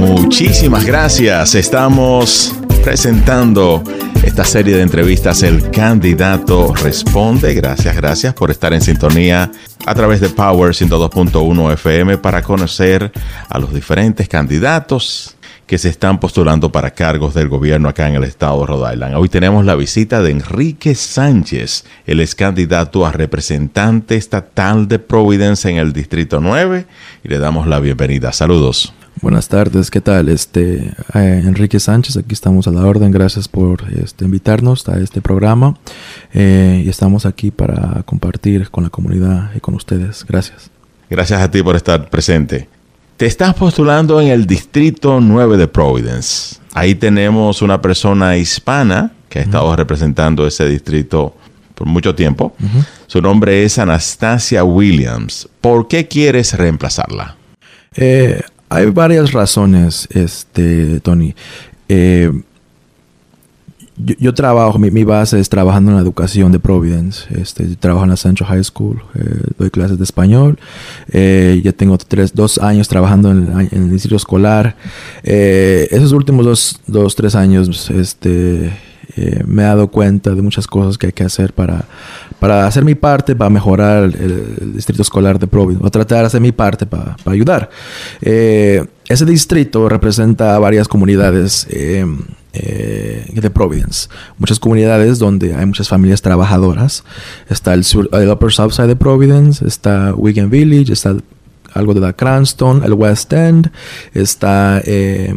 Muchísimas gracias. Estamos presentando esta serie de entrevistas El Candidato Responde. Gracias, gracias por estar en sintonía a través de Power 102.1 FM para conocer a los diferentes candidatos que se están postulando para cargos del gobierno acá en el estado de Rhode Island. Hoy tenemos la visita de Enrique Sánchez. Él es candidato a representante estatal de Providence en el Distrito 9 y le damos la bienvenida. Saludos. Buenas tardes, ¿qué tal? Este eh, Enrique Sánchez, aquí estamos a la orden. Gracias por este, invitarnos a este programa eh, y estamos aquí para compartir con la comunidad y con ustedes. Gracias. Gracias a ti por estar presente. Te estás postulando en el Distrito 9 de Providence. Ahí tenemos una persona hispana que ha estado representando ese distrito por mucho tiempo. Su nombre es Anastasia Williams. ¿Por qué quieres reemplazarla? Eh, hay varias razones, este, Tony. Eh, yo, trabajo, mi, base es trabajando en la educación de Providence. Este, trabajo en la Central High School, eh, doy clases de español. Eh, ya tengo tres, dos años trabajando en, el distrito escolar. Eh, esos últimos dos, dos, tres años este, me he dado cuenta de muchas cosas que hay que hacer para, para hacer mi parte, para mejorar el, distrito escolar de Providence, o tratar de hacer mi parte para, para ayudar. ese distrito representa varias comunidades eh, de Providence. Muchas comunidades donde hay muchas familias trabajadoras. Está el, sur, el Upper South Side de Providence, está Wigan Village, está algo de la Cranston, el West End, está eh,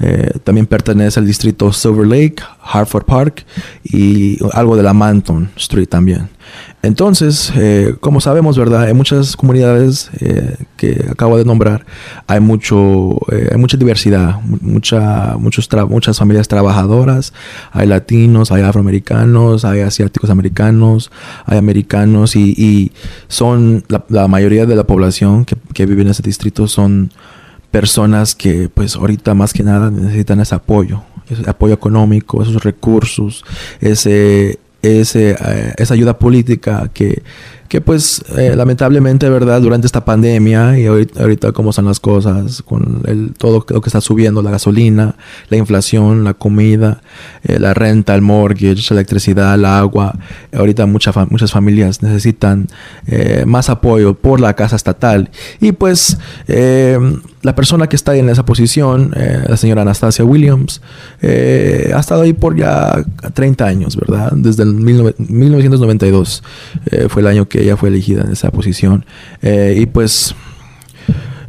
eh, también pertenece al distrito Silver Lake, Hartford Park y algo de la Manton Street también. Entonces, eh, como sabemos, ¿verdad? En muchas comunidades eh, que acabo de nombrar hay mucho, hay mucha diversidad, mucha, muchos muchas familias trabajadoras, hay latinos, hay afroamericanos, hay asiáticos americanos, hay americanos y, son la, mayoría de la población que, que vive en ese distrito son personas que pues ahorita más que nada necesitan ese apoyo, ese apoyo económico, esos recursos, ese, ese, eh, esa ayuda política que que pues eh, lamentablemente, ¿verdad? Durante esta pandemia y ahorita, cómo están las cosas, con el, todo lo que está subiendo, la gasolina, la inflación, la comida, eh, la renta, el mortgage, la electricidad, el agua, ahorita muchas familias necesitan eh, más apoyo por la casa estatal. Y pues la persona que está en esa posición, la señora Anastasia Williams, ha estado ahí por ya 30 años, ¿verdad? Desde el 1992 fue el año que ella fue elegida en esa posición. Eh, y pues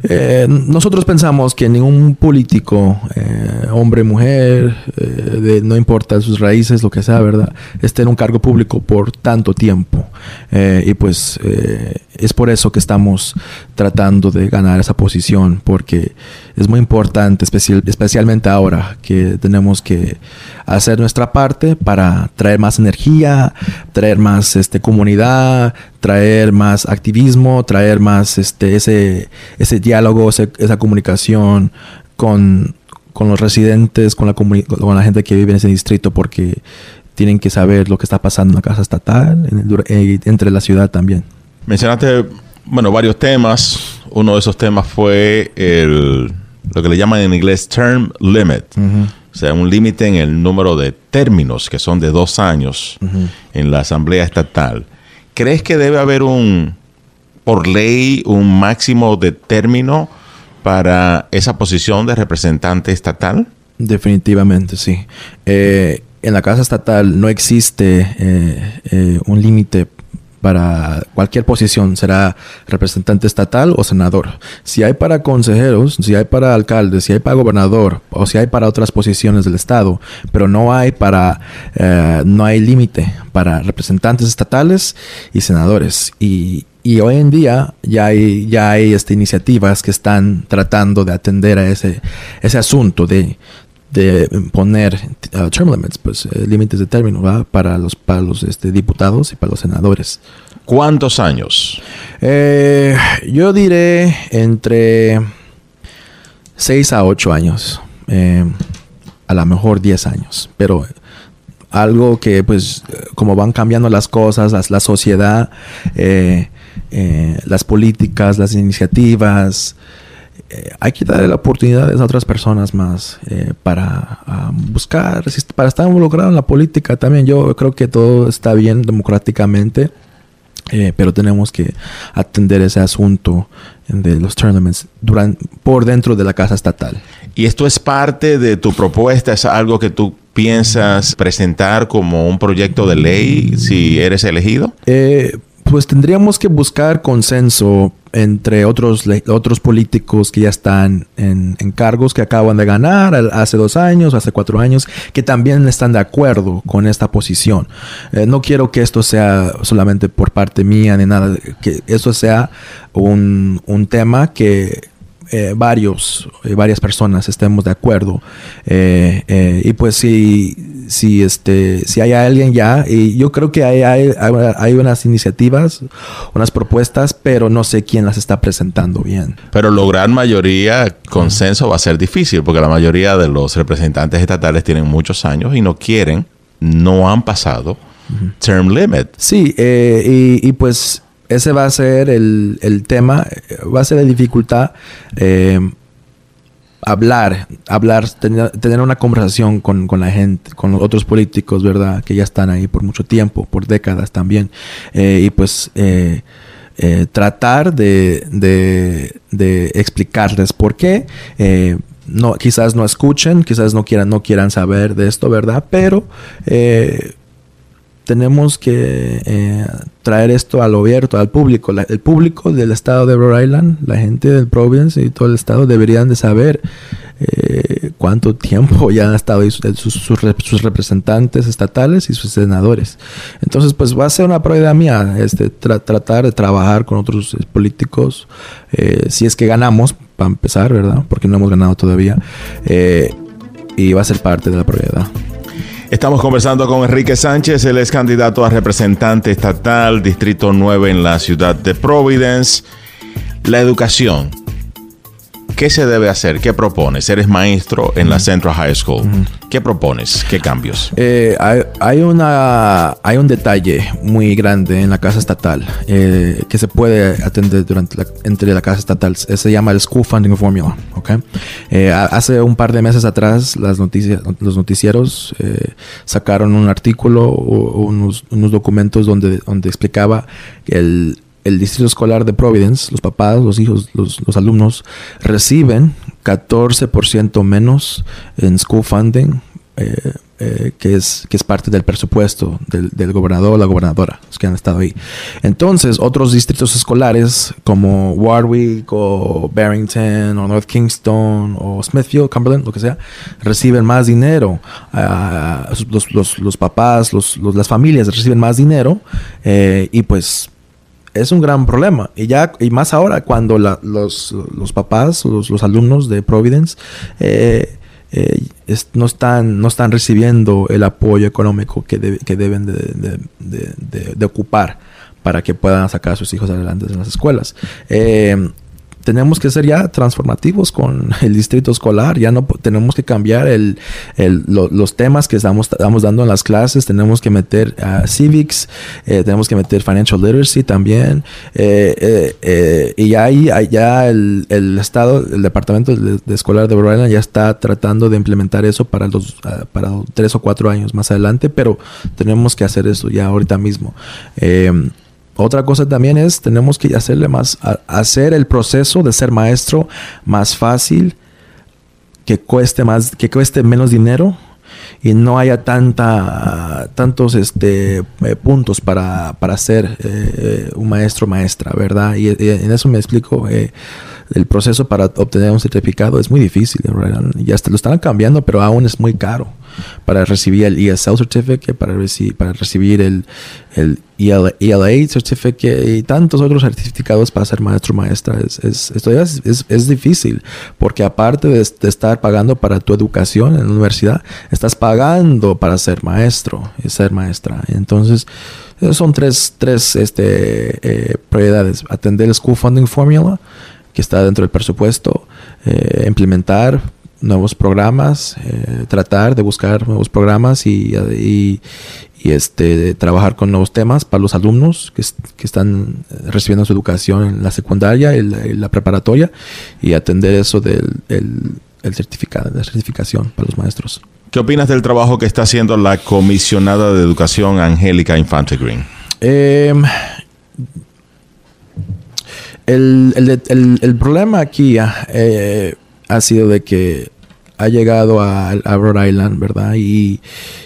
eh, nosotros pensamos que ningún político, eh, hombre, mujer, de, no importa sus raíces, lo que sea, ¿verdad?, esté en un cargo público por tanto tiempo. Y pues es por eso que estamos tratando de ganar esa posición, porque es muy importante, especialmente ahora que tenemos que hacer nuestra parte para traer más energía, traer más este, comunidad, traer más activismo, traer más este, ese, ese diálogo, esa comunicación con, los residentes, con la, con la gente que vive en ese distrito, porque tienen que saber lo que está pasando en la casa estatal, en entre la ciudad también. Mencionaste, bueno, varios temas. Uno de esos temas fue el, lo que le llaman en inglés term limit. O sea, un límite en el número de términos, que son de dos años en la Asamblea Estatal. ¿Crees que debe haber un, por ley, un máximo de término para esa posición de representante estatal? Definitivamente, sí. Eh, en la Casa Estatal no existe eh, eh, un límite para cualquier posición, será representante estatal o senador. Si hay para consejeros, si hay para alcaldes, si hay para gobernador o si hay para otras posiciones del estado, pero no hay para, eh, no hay límite para representantes estatales y senadores. Y, hoy en día ya hay, ya hay este, iniciativas que están tratando de atender a ese, ese asunto de, de poner uh, term limits, pues eh, límites de término para los, para los este, diputados y para los senadores. ¿Cuántos años? Eh, yo diré entre 6 a 8 años, eh, a lo mejor 10 años, pero algo que pues como van cambiando las cosas, la, la sociedad, las políticas, las iniciativas, eh, hay que darle la oportunidad a otras personas más eh, para ah, buscar, para estar involucrado en la política también. Yo creo que todo está bien democráticamente, eh, pero tenemos que atender ese asunto de los tournaments durante, por dentro de la casa estatal. ¿Y esto es parte de tu propuesta? ¿Es algo que tú piensas presentar como un proyecto de ley si eres elegido? Eh, pues tendríamos que buscar consenso entre otros, otros políticos que ya están en, cargos que acaban de ganar hace dos años, hace cuatro años, que también están de acuerdo con esta posición. Eh, no quiero que esto sea solamente por parte mía ni nada, que esto sea un, un tema que eh, varios, eh, varias personas estemos de acuerdo. Eh, y pues si, si, este, si hay alguien ya, y yo creo que hay, hay, hay, unas iniciativas, unas propuestas, pero no sé quién las está presentando bien. Pero lograr mayoría, consenso va a ser difícil, porque la mayoría de los representantes estatales tienen muchos años y no quieren, no han pasado term limit. Sí, y, y pues ese va a ser el, el tema, va a ser la dificultad. Eh, hablar, hablar, tener, una conversación con, con, la gente, con otros políticos, ¿verdad? Que ya están ahí por mucho tiempo, por décadas también. Eh, y pues eh, tratar de, de, de, explicarles por qué. no, quizás no escuchen, quizás no quieran, no quieran saber de esto, ¿verdad? Pero tenemos que eh, traer esto al abierto, al público. el público del estado de Rhode Island, la gente del Providence y todo el estado deberían de saber eh, cuánto tiempo ya han estado ahí sus, representantes estatales y sus senadores. Entonces, pues va a ser una prioridad mía este, tratar de trabajar con otros políticos, eh, si es que ganamos, para empezar, ¿verdad? Porque no hemos ganado todavía. y va a ser parte de la prioridad. Estamos conversando con Enrique Sánchez, él es candidato a representante estatal, Distrito 9 en la ciudad de Providence. La educación ¿Qué se debe hacer? ¿Qué propones? Eres maestro en la Central High School. ¿Qué propones? ¿Qué cambios? Eh, hay, una, hay un detalle muy grande en la casa estatal eh, que se puede atender durante entre la casa estatal. Se llama el School Funding Formula. Eh, hace un par de meses atrás las noticias, los noticieros sacaron un artículo o unos, unos documentos donde, donde explicaba el el distrito escolar de Providence, los papás, los hijos, los, alumnos, reciben 14% menos en school funding, eh, eh, que, es, que es parte del presupuesto del, gobernador o la gobernadora, los que han estado ahí. Entonces, otros distritos escolares como Warwick o Barrington o North Kingston o Smithfield, Cumberland, lo que sea, reciben más dinero. Ah, los, papás, las familias reciben más dinero eh, y pues es un gran problema. Y ya, y más ahora cuando los, papás, los, alumnos de Providence, eh, eh, no, están, no están recibiendo el apoyo económico que, que deben de, ocupar para que puedan sacar a sus hijos adelante en las escuelas. Eh, tenemos que ser ya transformativos con el distrito escolar, ya no tenemos que cambiar el, los temas que estamos, dando en las clases, tenemos que meter uh, civics, eh, tenemos que meter financial literacy también, eh, eh, y ahí ya el, el, estado, el departamento de, escolar de Rhode Island ya está tratando de implementar eso para los uh, para tres o cuatro años más adelante, pero tenemos que hacer eso ya ahorita mismo. Otra cosa también es, tenemos que hacerle más, hacer el proceso de ser maestro más fácil, que cueste más, que cueste menos dinero y no haya tanta, tantos este, eh, puntos para, para ser eh, un maestro maestra, ¿verdad? Y, en eso me explico. Eh, el proceso para obtener un certificado es muy difícil. Ya lo están cambiando, pero aún es muy caro para recibir el ESL certificate, para, recibir, para recibir el, el ELA, e certificate y tantos otros certificados para ser maestro maestra. Es, es, esto es, es, difícil porque aparte de, estar pagando para tu educación en la universidad, estás pagando para ser maestro y ser maestra. Entonces, son tres, tres este, eh, prioridades. Atender el School Funding Formula, que está dentro del presupuesto, eh, implementar nuevos programas, eh, tratar de buscar nuevos programas y, y este, trabajar con nuevos temas para los alumnos que, están recibiendo su educación en la secundaria y la, preparatoria y atender eso del el certificado, la certificación para los maestros. ¿Qué opinas del trabajo que está haciendo la comisionada de educación Angélica Infante Green? Em, el, problema aquí eh, ha sido de que ha llegado a, Rhode Island, ¿verdad? Y,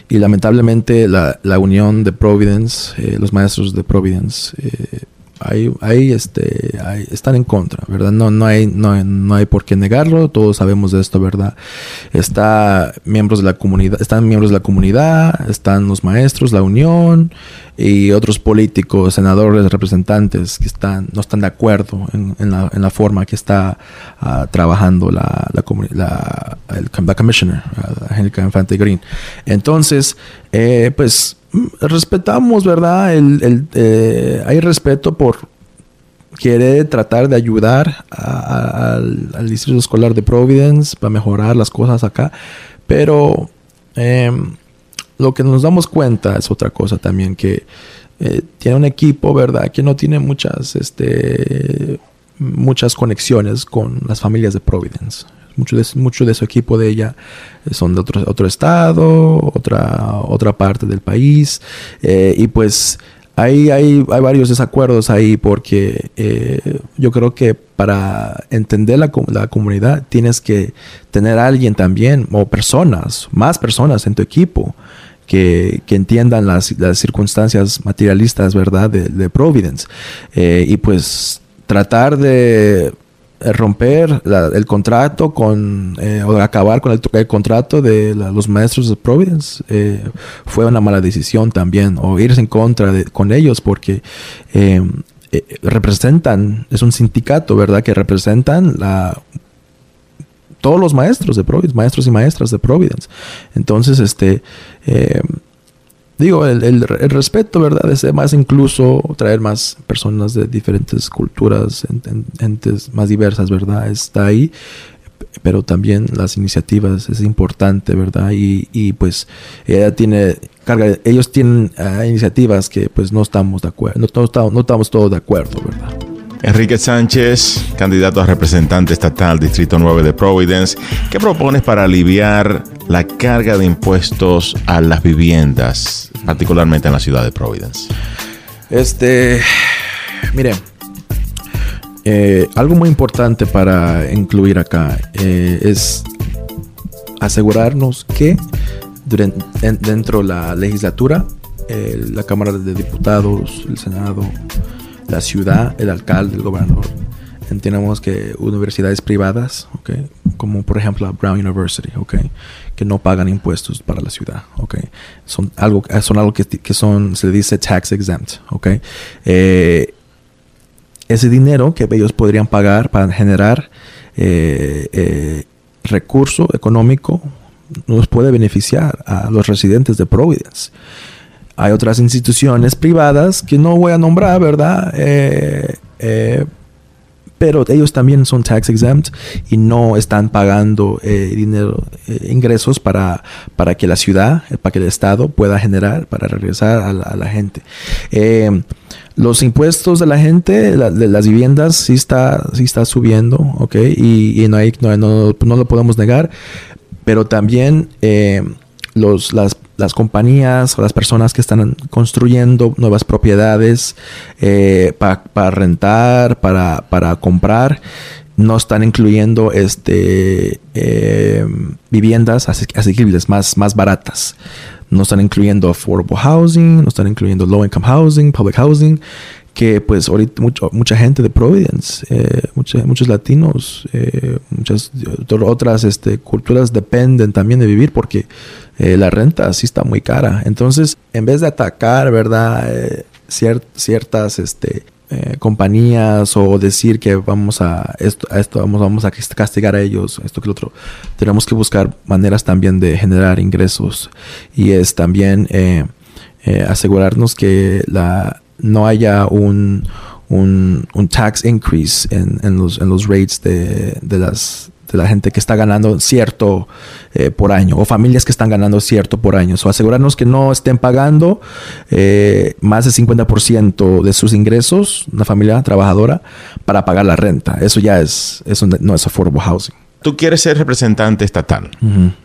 lamentablemente la, unión de Providence, eh, los maestros de Providence, eh, ahí, este, están en contra, ¿verdad? No, no, hay, no, no hay por qué negarlo, todos sabemos de esto, ¿verdad? Está miembros de la comunidad, están miembros de la comunidad, están los maestros, la unión y otros políticos, senadores, representantes que están, no están de acuerdo en, la, forma que está ah, trabajando la, la, la, el, la commissioner, Angélica Infante Green. Entonces, eh, pues respetamos, ¿verdad? El, eh, hay respeto por querer tratar de ayudar al, distrito escolar de Providence para mejorar las cosas acá, pero em, lo que nos damos cuenta es otra cosa también, que eh, tiene un equipo, ¿verdad? Que no tiene muchas, este, muchas conexiones con las familias de Providence. Mucho de, de su equipo de ella son de otro, otro estado, otra, otra parte del país. Eh, y pues hay, hay, hay, varios desacuerdos ahí porque eh, yo creo que para entender la, la, comunidad tienes que tener a alguien también o personas, más personas en tu equipo. Que, que entiendan las, las, circunstancias materialistas, ¿verdad?, de, de Providence. Eh, y pues tratar de eh, romper el contrato con eh, o acabar con el, contrato de los maestros de Providence eh, fue una mala decisión también o irse en contra de, con ellos porque representan es un sindicato verdad que representan la todos los maestros de Providence maestros y maestras de Providence. Entonces este digo, el, respeto, ¿verdad? Es más incluso traer más personas de diferentes culturas, entes más diversas, ¿verdad? Está ahí, pero también las iniciativas es importante, ¿verdad? Y, y pues ella tiene, carga, ellos tienen ah, iniciativas que pues no estamos de acuerdo, no, estamos, no estamos todos de acuerdo, ¿verdad? Enrique Sánchez, candidato a representante estatal Distrito 9 de Providence, ¿qué propones para aliviar la carga de impuestos a las viviendas, particularmente en la ciudad de Providence? Este, mire, eh, algo muy importante para incluir acá eh, es asegurarnos que dentro de la legislatura, la Cámara de Diputados, el Senado, la ciudad, el alcalde, el gobernador. Entendemos que universidades privadas, okay, como por ejemplo la Brown University, okay, que no pagan impuestos para la ciudad, okay, son algo, son algo que, que son, se dice tax exempt, okay. Eh, ese dinero que ellos podrían pagar para generar eh, eh, recurso económico nos puede beneficiar a los residentes de Providence. Hay otras instituciones privadas que no voy a nombrar, ¿verdad? Eh, eh, pero ellos también son tax exempt y no están pagando eh, dinero, ingresos para, para que la ciudad, para que el Estado pueda generar, para regresar a la, gente. los impuestos de la gente, de las viviendas, sí está, sí está subiendo, ¿ok? Y, no, hay, no, no, lo podemos negar, pero también los, las las compañías o las personas que están construyendo nuevas propiedades eh, para rentar, para, para, comprar, no están incluyendo este, eh, viviendas asequibles, más, más baratas. No están incluyendo affordable housing, no están incluyendo low income housing, public housing que pues ahorita mucha gente de Providence, eh, muchos latinos, eh, muchas otras este, culturas dependen también de vivir porque eh, la renta sí está muy cara. Entonces, en vez de atacar, ¿verdad? ciertas este, compañías o decir que vamos a esto, vamos, vamos a castigar a ellos, esto que lo otro, tenemos que buscar maneras también de generar ingresos y es también asegurarnos que no haya un, un, tax increase en, en, los, en los rates de, de, las, de la gente que está ganando cierto eh, por año o familias que están ganando cierto por año. O asegurarnos que no estén pagando eh, más del 50% de sus ingresos, una familia trabajadora, para pagar la renta. Eso ya es, eso no es affordable housing tú quieres ser representante estatal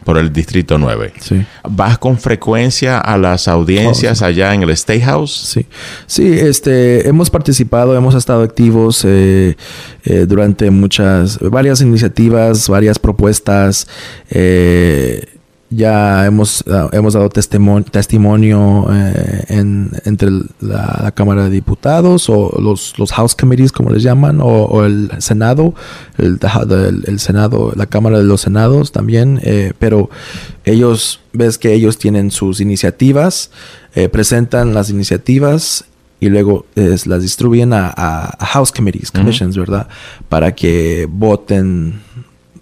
por el Distrito 9. Sí. ¿Vas con frecuencia a las audiencias oh, allá en el State House? Sí. Sí, este, hemos participado, hemos estado activos eh, eh, durante muchas, varias iniciativas, varias propuestas. Eh, ya hemos, ah, hemos dado testimonio, testimonio eh, en, entre la, Cámara de Diputados o los, los House Committees, como les llaman, o, el Senado, el, el, Senado, la Cámara de los Senados también, eh, pero ellos, ves que ellos tienen sus iniciativas, eh, presentan las iniciativas y luego las distribuyen a, House Committees, Commissions, ¿verdad? Para que voten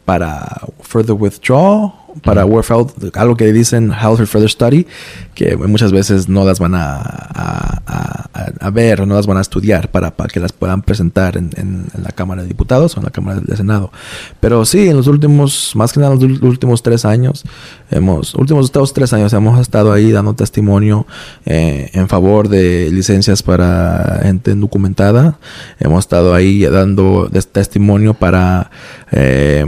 para further withdraw para Warfield, algo que dicen Health Further Study, que muchas veces no las van a, a, ver, no las van a estudiar para, para que las puedan presentar en, en, la Cámara de Diputados o en la Cámara del Senado. Pero sí, en los últimos, más que nada en los últimos tres años, hemos, últimos dos, tres años hemos estado ahí dando testimonio eh, en favor de licencias para gente documentada. Hemos estado ahí dando testimonio para eh,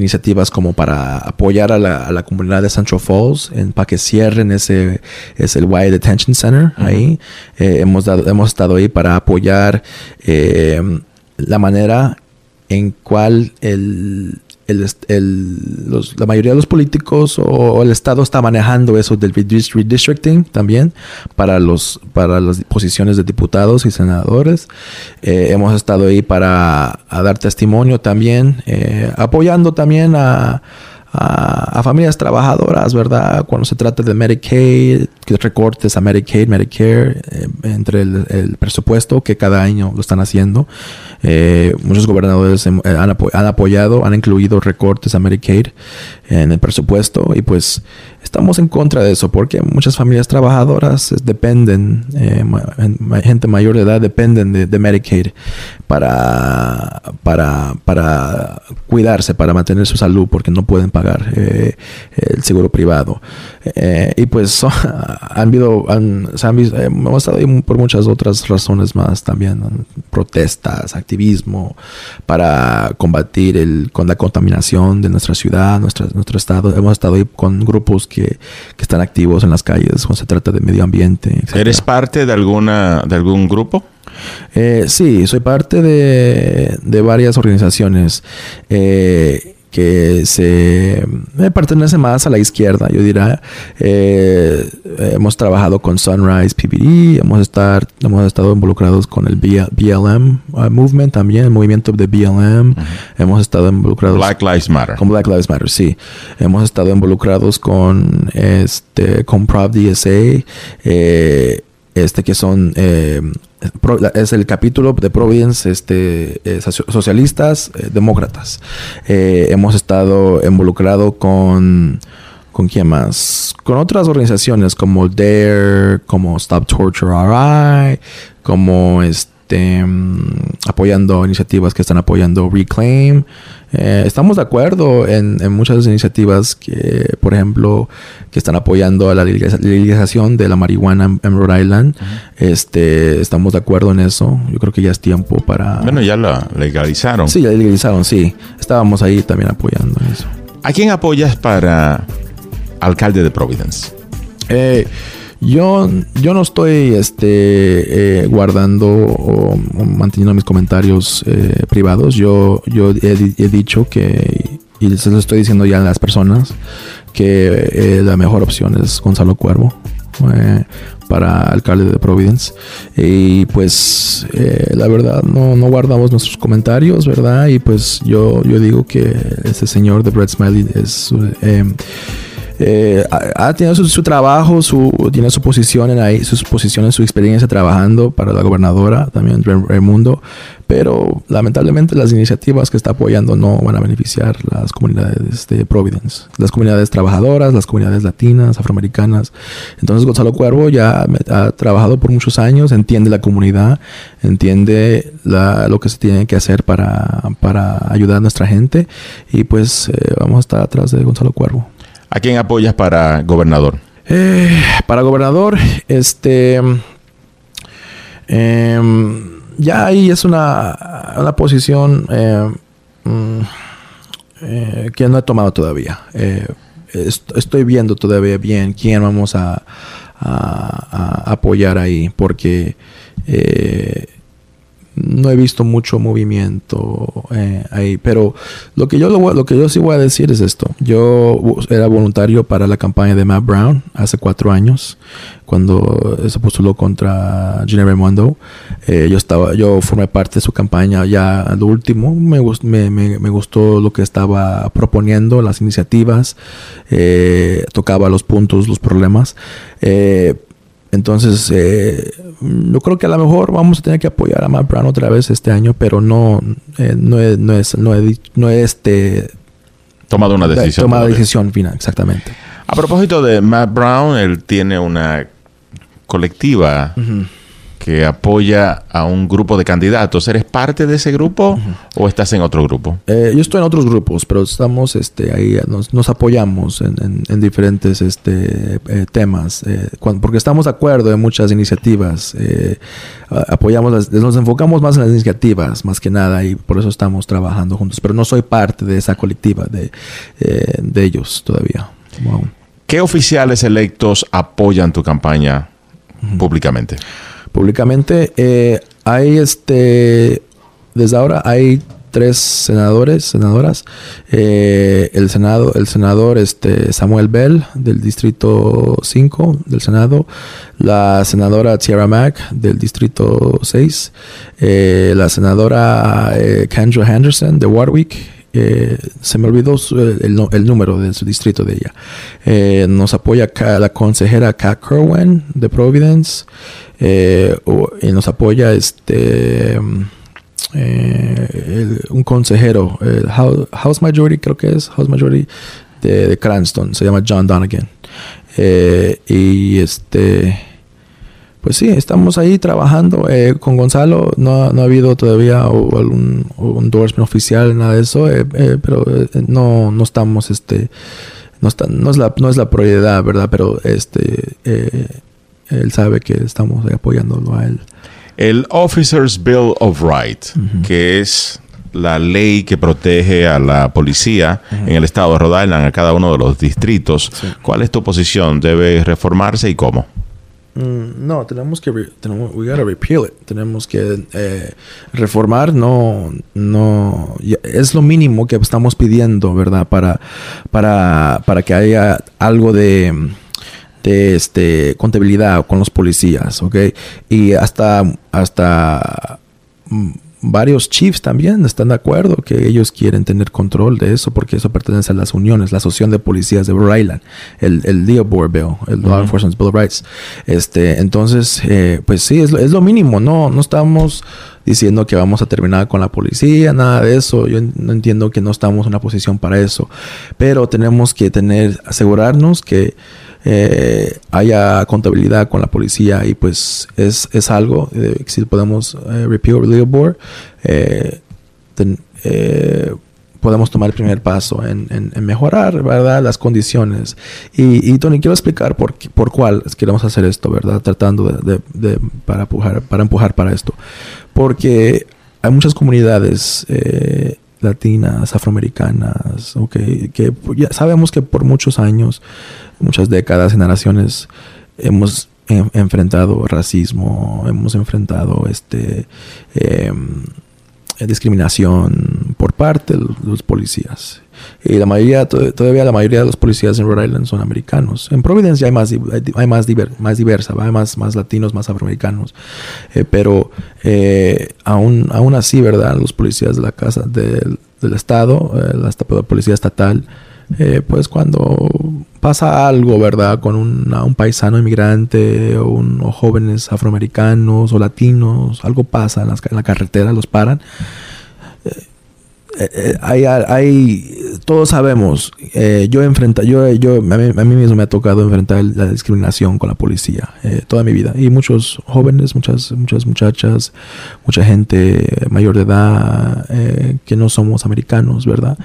iniciativas como para apoyar a la, comunidad de Central Falls en, para que cierren ese es el Y Detention Center ahí. Eh, hemos dado hemos estado ahí para apoyar eh, la manera en cual el la mayoría de los políticos o, el Estado está manejando eso del redistricting también para, los, para las posiciones de diputados y senadores. Eh, hemos estado ahí para dar testimonio también, eh, apoyando también a a, familias trabajadoras, ¿verdad? Cuando se trata de Medicaid, recortes a Medicaid, Medicare, eh, entre el, presupuesto que cada año lo están haciendo. Eh, muchos gobernadores han, han, apoyado, han incluido recortes a Medicaid en el presupuesto y pues estamos en contra de eso porque muchas familias trabajadoras dependen, eh, gente mayor de edad dependen de, Medicaid para, para, para cuidarse, para mantener su salud porque no pueden pagar eh, el seguro privado. Eh, y pues han habido, han, hemos estado ahí por muchas otras razones más también, protestas, activismo para combatir el, con la contaminación de nuestra ciudad, nuestra, nuestro estado. Hemos estado ahí con grupos que, están activos en las calles cuando se trata de medio ambiente. ¿Eres parte de alguna de algún grupo? Eh, sí, soy parte de, de varias organizaciones. Eh, que se me pertenece más a la izquierda, yo diría. Eh, hemos trabajado con Sunrise PBD, hemos, estar, hemos estado involucrados con el BLM uh, Movement también, el movimiento de BLM. Hemos estado involucrados... Black Lives Matter. Con Black Lives Matter, sí. Hemos estado involucrados con, este, con Prov DSA, eh, este, que son... Es el capítulo de Providence este, eh, socialistas, eh, demócratas. Eh, hemos estado involucrados con, ¿con quién más? Con otras organizaciones como DARE, como Stop Torture RI, como este, mm, apoyando iniciativas que están apoyando Reclaim. Eh, estamos de acuerdo en, muchas iniciativas que, por ejemplo, que están apoyando a la legalización de la marihuana en, Rhode Island. Este, estamos de acuerdo en eso. Yo creo que ya es tiempo para. Bueno, ya la legalizaron. Sí, ya legalizaron, sí. Estábamos ahí también apoyando eso. ¿A quién apoyas para alcalde de Providence? Eh, yo, yo no estoy este, eh, guardando o, manteniendo mis comentarios eh, privados. Yo, yo he, dicho que, y se lo estoy diciendo ya a las personas, que eh, la mejor opción es Gonzalo Cuervo para alcalde de Providence. Y pues la verdad no, no, guardamos nuestros comentarios, ¿verdad? Y pues yo, yo digo que este señor de Brett Smiley es eh, ha, tenido su, trabajo, su, tiene su posición en ahí, sus posiciones, su experiencia trabajando para la gobernadora, también Raimundo, pero lamentablemente las iniciativas que está apoyando no van a beneficiar las comunidades de Providence, las comunidades trabajadoras, las comunidades latinas, afroamericanas. Entonces Gonzalo Cuervo ya ha trabajado por muchos años, entiende la comunidad, entiende lo que se tiene que hacer para, para ayudar a nuestra gente y pues eh, vamos a estar atrás de Gonzalo Cuervo. ¿A quién apoyas para gobernador? Eh, para gobernador, este... Em, ya ahí es una, una posición eh, mm, eh, que no he tomado todavía. Eh, estoy viendo todavía bien quién vamos a, apoyar ahí, porque no he visto mucho movimiento ahí. Pero lo que, yo lo, que yo sí voy a decir es esto. Yo era voluntario para la campaña de Matt Brown hace cuatro años cuando se postuló contra Gina Raimondo. Eh, yo estaba, yo formé parte de su campaña ya lo último. Me, me, me, gustó lo que estaba proponiendo, las iniciativas, eh, tocaba los puntos, los problemas. Eh, entonces, yo creo que a lo mejor vamos a tener que apoyar a Matt Brown otra vez este año, pero no, no, es, no es, no es, no este, tomado una decisión. Tomado decisión final, exactamente. A propósito de Matt Brown, él tiene una colectiva que apoya a un grupo de candidatos. ¿Eres parte de ese grupo o estás en otro grupo? Eh, yo estoy en otros grupos, pero estamos este, ahí, nos, apoyamos en, diferentes este, eh, temas, eh, porque estamos de acuerdo en muchas iniciativas. apoyamos, nos enfocamos más en las iniciativas, más que nada, y por eso estamos trabajando juntos. Pero no soy parte de esa colectiva de, de ellos todavía. ¿Qué oficiales electos apoyan tu campaña públicamente? Públicamente. Eh, hay este, desde ahora hay tres senadores, senadoras. Eh, el senado, el senador este Samuel Bell del distrito 5 del senado, la senadora Tierra Mack del distrito 6, eh, la senadora Kendra Henderson de Warwick eh, se me olvidó el, número de su distrito de ella. Eh, nos apoya la consejera Kat Kerwin de Providence. Eh, y nos apoya este un consejero, el House, Majority, creo que es House Majority de, de Cranston, se llama John Donegan. y este pues sí, estamos ahí trabajando. Eh, con Gonzalo no, ha habido todavía algún endorsement oficial, nada de eso, eh, eh, pero no, no estamos, este, no, está, no, es la, no es la prioridad, ¿verdad? Pero este, él sabe que estamos apoyándolo a él. El Officers Bill of Rights, que es la ley que protege a la policía en el estado de Rhode Island, a cada uno de los distritos. ¿Cuál es tu posición? ¿Debe reformarse y cómo? Mm, no, tenemos que tenemos, we gotta repeal it. Tenemos que eh, reformar. No, no, es lo mínimo que estamos pidiendo, verdad, para, para, para que haya algo de de este contabilidad con los policías, ¿ok? Y hasta hasta mm, varios chiefs también están de acuerdo que ellos quieren tener control de eso porque eso pertenece a las uniones, la Asociación de Policías de Rhode Island, el, el Board Bill, el Law Enforcement Bill of Rights. Este, entonces, eh, pues sí, es lo, es lo mínimo, no, no estamos diciendo que vamos a terminar con la policía, nada de eso. Yo no entiendo que no estamos en una posición para eso, pero tenemos que tener, asegurarnos que eh, haya contabilidad con la policía y pues es, es algo, eh, si podemos eh, repeal legal board, eh, eh, podemos tomar el primer paso en, en, mejorar, ¿verdad? Las condiciones. Y, y, Tony, quiero explicar por, por cuál queremos hacer esto, ¿verdad? Tratando de, de, para, empujar, para empujar para esto. Porque hay muchas comunidades eh, latinas, afroamericanas, okay, que ya sabemos que por muchos años, muchas décadas, generaciones, hemos enfrentado racismo, hemos enfrentado este em, discriminación por parte de los policías. Y la mayoría, todavía la mayoría de los policías en Rhode Island son americanos. En Providence ya hay más, hay más, más diversa, hay más, más latinos, más afroamericanos. Eh, pero eh, aún, aún así, ¿verdad? Los policías de la casa del, Estado, eh, la, policía estatal, eh, pues cuando pasa algo, ¿verdad? Con un paisano inmigrante o, un, jóvenes afroamericanos o latinos, algo pasa en, en la carretera, los paran. Eh, eh, hay, hay, todos sabemos, eh, yo enfrenta, yo, yo a mí, mismo me ha tocado enfrentar la discriminación con la policía toda mi vida y muchos jóvenes, muchas, muchas muchachas, mucha gente mayor de edad que no somos americanos, ¿verdad?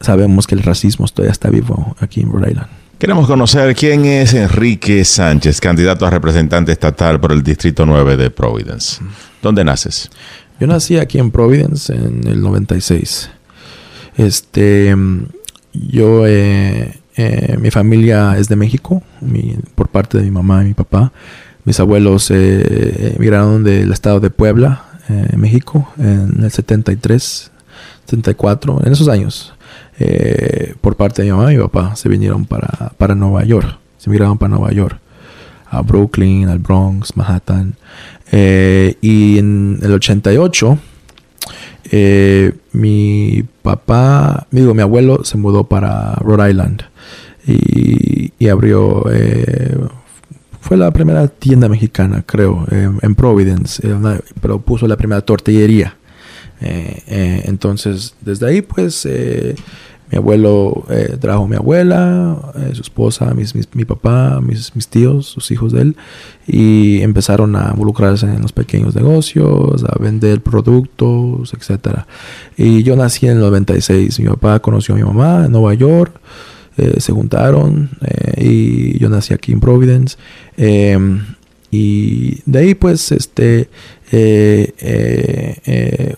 Sabemos que el racismo todavía está vivo aquí en Rhode Island. Queremos conocer quién es Enrique Sánchez, candidato a representante estatal por el Distrito 9 de Providence. ¿Dónde naces? Yo nací aquí en Providence en el 96. Este, yo, eh, eh, mi familia es de México, por parte de mi mamá y mi papá. Mis abuelos eh, emigraron del estado de Puebla, México, en el 73, 74, en esos años. por parte de mi mamá y mi papá se vinieron para, para Nueva York, se emigraron para Nueva York, a Brooklyn, al Bronx, Manhattan. Eh, y en el 88, eh, mi papá, digo, mi abuelo se mudó para Rhode Island y, abrió, eh, fue la primera tienda mexicana, creo, en Providence, pero puso la primera tortillería. entonces, desde ahí, pues, mi abuelo eh, trajo a mi abuela, eh, su esposa, mi papá, mis, mis, tíos, sus hijos de él, y empezaron a involucrarse en los pequeños negocios, a vender productos, etc. Y yo nací en el 96. Mi papá conoció a mi mamá en Nueva York, eh, se juntaron y yo nací aquí en Providence. Em, y de ahí pues este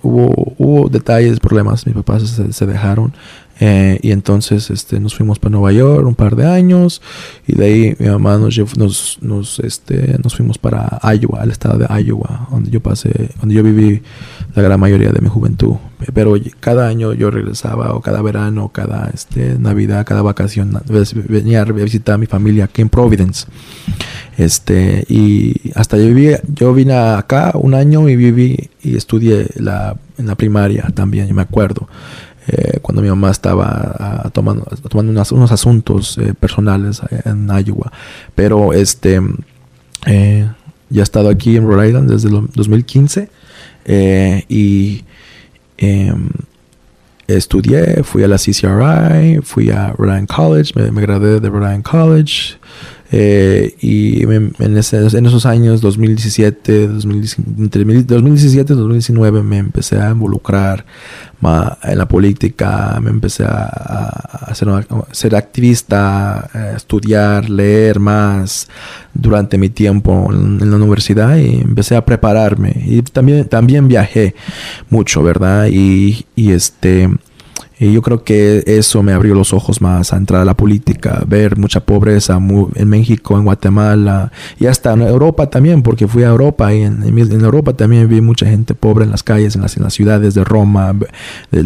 hubo, hubo detalles, problemas, mis papás se dejaron. Eh, y entonces este, nos fuimos para Nueva York un par de años y de ahí mi mamá nos, nos, este, nos fuimos para Iowa, el estado de Iowa, donde yo pasé, donde yo viví la gran mayoría de mi juventud. Pero cada año yo regresaba, o cada verano, cada este, Navidad, cada vacación, venía a visitar a mi familia aquí en Providence. Este, y hasta yo viví, yo vine acá un año y viví y estudié la, en la primaria también, me acuerdo. Eh, cuando mi mamá estaba ah, tomando, tomando unos asuntos eh, personales en Iowa. Pero este eh, ya he estado aquí en Rhode Island desde el 2015 y em, estudié, fui a la CCRI, fui a Rhode Island College, me, me gradué de Rhode Island College. Eh, y en, esos años, 2017, 2017 y 2019, me empecé a involucrar en la política, me empecé a, ser activista, estudiar, leer más durante mi tiempo en, la universidad y empecé a prepararme. Y también, también viajé mucho, ¿verdad? Y, y este y yo creo que eso me abrió los ojos más a entrar a la política, ver mucha pobreza en México, en Guatemala y hasta en Europa también, porque fui a Europa y en, Europa también vi mucha gente pobre en las calles, en las, ciudades de Roma, de,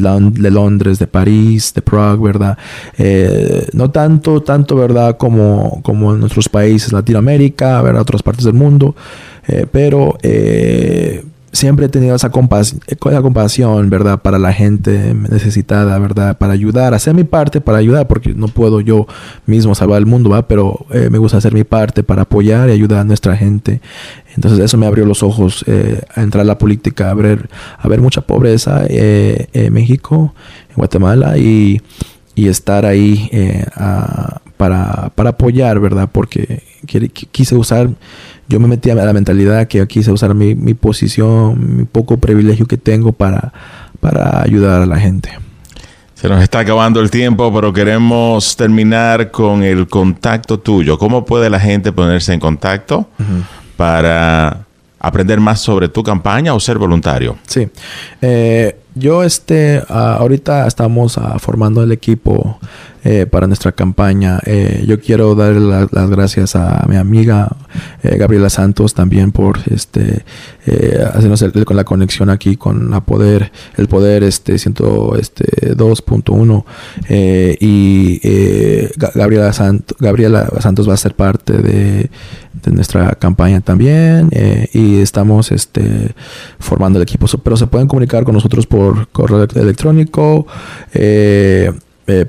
Londres, de París, de Prague, ¿verdad? Eh, no tanto, tanto, ¿verdad? Como, como en nuestros países, Latinoamérica, ¿verdad? Otras partes del mundo, eh, pero... Eh, siempre he tenido esa, compasión, esa compasión, ¿verdad? Para la gente necesitada, ¿verdad? Para ayudar, hacer mi parte para ayudar, porque no puedo yo mismo salvar el mundo, ¿va? Pero eh, me gusta hacer mi parte para apoyar y ayudar a nuestra gente. Entonces eso me abrió los ojos eh, a entrar a la política, a ver, a ver mucha pobreza eh, en México, en Guatemala y, y estar ahí para, para apoyar, ¿verdad? Porque quise usar yo me metí a la mentalidad que quise usar mi, mi posición, mi poco privilegio que tengo para, para ayudar a la gente. Se nos está acabando el tiempo, pero queremos terminar con el contacto tuyo. ¿Cómo puede la gente ponerse en contacto para aprender más sobre tu campaña o ser voluntario? Sí. Eh, yo este, ahorita estamos formando el equipo eh, para nuestra campaña. Eh, yo quiero dar las gracias a mi amiga eh, Gabriela Santos también por este hacernos con la conexión aquí con la poder, el poder este, 102.1 este, y Gabriela, Gabriela Santos va a ser parte de, nuestra campaña también y estamos este, formando el equipo. Pero se pueden comunicar con nosotros por correo electrónico.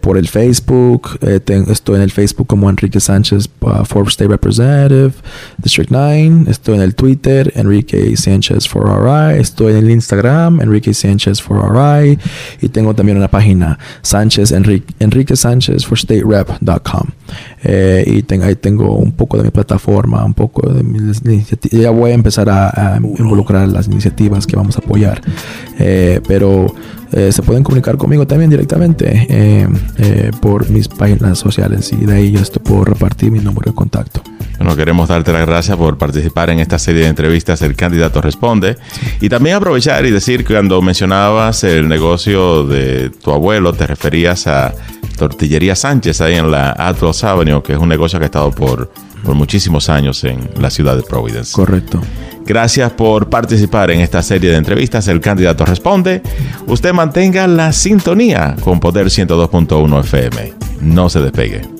Por el Facebook. Eh, estoy en el Facebook como Enrique Sánchez, uh, Forbes State Representative, District 9. Estoy en el Twitter, Enrique Sánchez for RI. Estoy en el Instagram, Enrique Sánchez for RI. Y tengo también una página, Sánchez, Enrique, Enrique Sánchez for StateRep.com. Eh, y ahí tengo un poco de mi plataforma, un poco de mi Ya voy a empezar a, involucrar las iniciativas que vamos a apoyar. Eh, pero eh, se pueden comunicar conmigo también directamente por mis páginas sociales y de ahí yo estoy, puedo repartir mi número de contacto. Bueno, queremos darte las gracias por participar en esta serie de entrevistas El Candidato Responde. Y también aprovechar y decir que cuando mencionabas el negocio de tu abuelo, te referías a Tortillería Sánchez ahí en la Atlas Avenue, que es un negocio que ha estado por, por muchísimos años en la ciudad de Providence. Correcto. Gracias por participar en esta serie de entrevistas. El candidato responde. Usted mantenga la sintonía con Poder 102.1 FM. No se despegue.